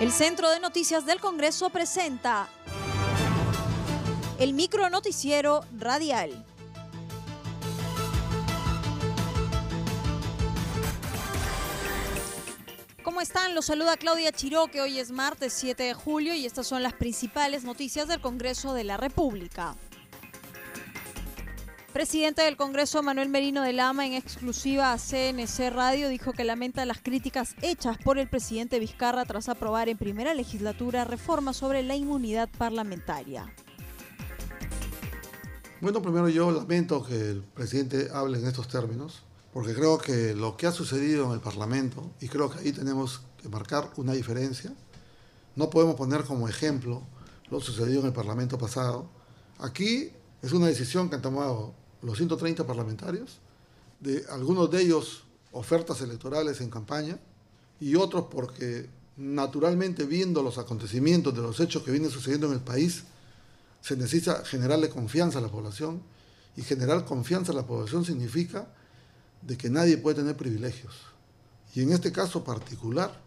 El Centro de Noticias del Congreso presenta el micro noticiero radial. ¿Cómo están? Los saluda Claudia Chiró, que hoy es martes 7 de julio y estas son las principales noticias del Congreso de la República. Presidente del Congreso Manuel Merino de Lama en exclusiva a CNC Radio dijo que lamenta las críticas hechas por el presidente Vizcarra tras aprobar en primera legislatura reformas sobre la inmunidad parlamentaria. Bueno, primero yo lamento que el presidente hable en estos términos, porque creo que lo que ha sucedido en el Parlamento, y creo que ahí tenemos que marcar una diferencia, no podemos poner como ejemplo lo sucedido en el Parlamento pasado. Aquí es una decisión que han tomado los 130 parlamentarios, de algunos de ellos ofertas electorales en campaña y otros porque naturalmente viendo los acontecimientos de los hechos que vienen sucediendo en el país, se necesita generarle confianza a la población y generar confianza a la población significa de que nadie puede tener privilegios. Y en este caso particular,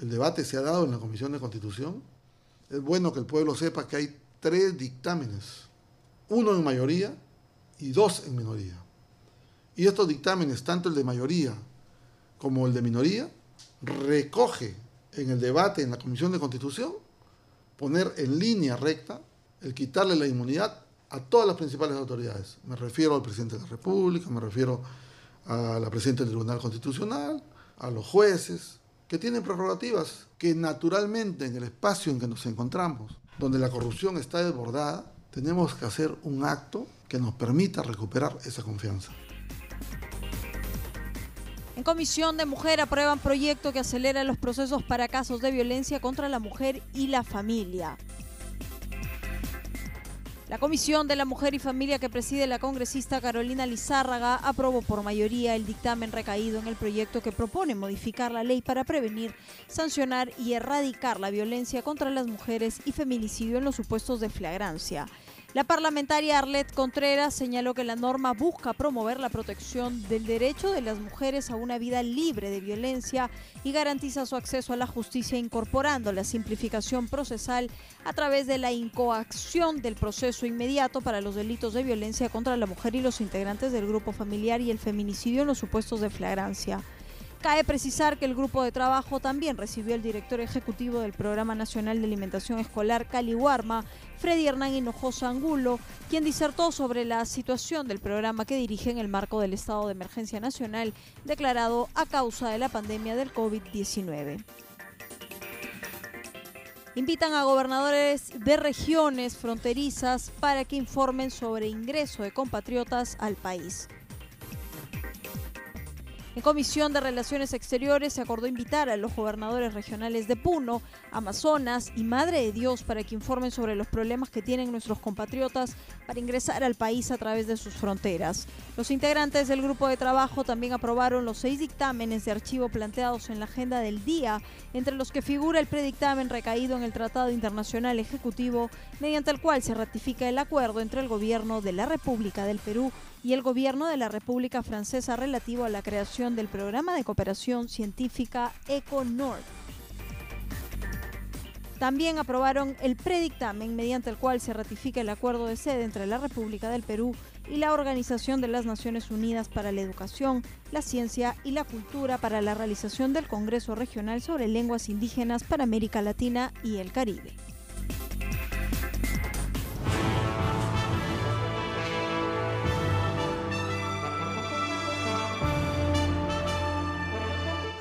el debate se ha dado en la Comisión de Constitución. Es bueno que el pueblo sepa que hay tres dictámenes, uno en mayoría y dos en minoría. Y estos dictámenes, tanto el de mayoría como el de minoría, recoge en el debate en la Comisión de Constitución poner en línea recta el quitarle la inmunidad a todas las principales autoridades. Me refiero al presidente de la República, me refiero a la presidenta del Tribunal Constitucional, a los jueces, que tienen prerrogativas que naturalmente en el espacio en que nos encontramos, donde la corrupción está desbordada, tenemos que hacer un acto que nos permita recuperar esa confianza. En Comisión de Mujer aprueban proyecto que acelera los procesos para casos de violencia contra la mujer y la familia. La Comisión de la Mujer y Familia que preside la congresista Carolina Lizárraga aprobó por mayoría el dictamen recaído en el proyecto que propone modificar la ley para prevenir, sancionar y erradicar la violencia contra las mujeres y feminicidio en los supuestos de flagrancia. La parlamentaria Arlet Contreras señaló que la norma busca promover la protección del derecho de las mujeres a una vida libre de violencia y garantiza su acceso a la justicia incorporando la simplificación procesal a través de la incoacción del proceso inmediato para los delitos de violencia contra la mujer y los integrantes del grupo familiar y el feminicidio en los supuestos de flagrancia. Cabe precisar que el grupo de trabajo también recibió al director ejecutivo del Programa Nacional de Alimentación Escolar Cali Huarma, Freddy Hernán Hinojosa Angulo, quien disertó sobre la situación del programa que dirige en el marco del estado de emergencia nacional declarado a causa de la pandemia del COVID-19 invitan a gobernadores de regiones fronterizas para que informen sobre ingreso de compatriotas al país. En Comisión de Relaciones Exteriores se acordó invitar a los gobernadores regionales de Puno, Amazonas y Madre de Dios para que informen sobre los problemas que tienen nuestros compatriotas para ingresar al país a través de sus fronteras. Los integrantes del grupo de trabajo también aprobaron los seis dictámenes de archivo planteados en la agenda del día, entre los que figura el predictamen recaído en el Tratado Internacional Ejecutivo, mediante el cual se ratifica el acuerdo entre el gobierno de la República del Perú y el gobierno de la República Francesa relativo a la creación del programa de cooperación científica EcoNord. También aprobaron el predictamen mediante el cual se ratifica el acuerdo de sede entre la República del Perú y la Organización de las Naciones Unidas para la Educación, la Ciencia y la Cultura para la realización del Congreso Regional sobre Lenguas Indígenas para América Latina y el Caribe.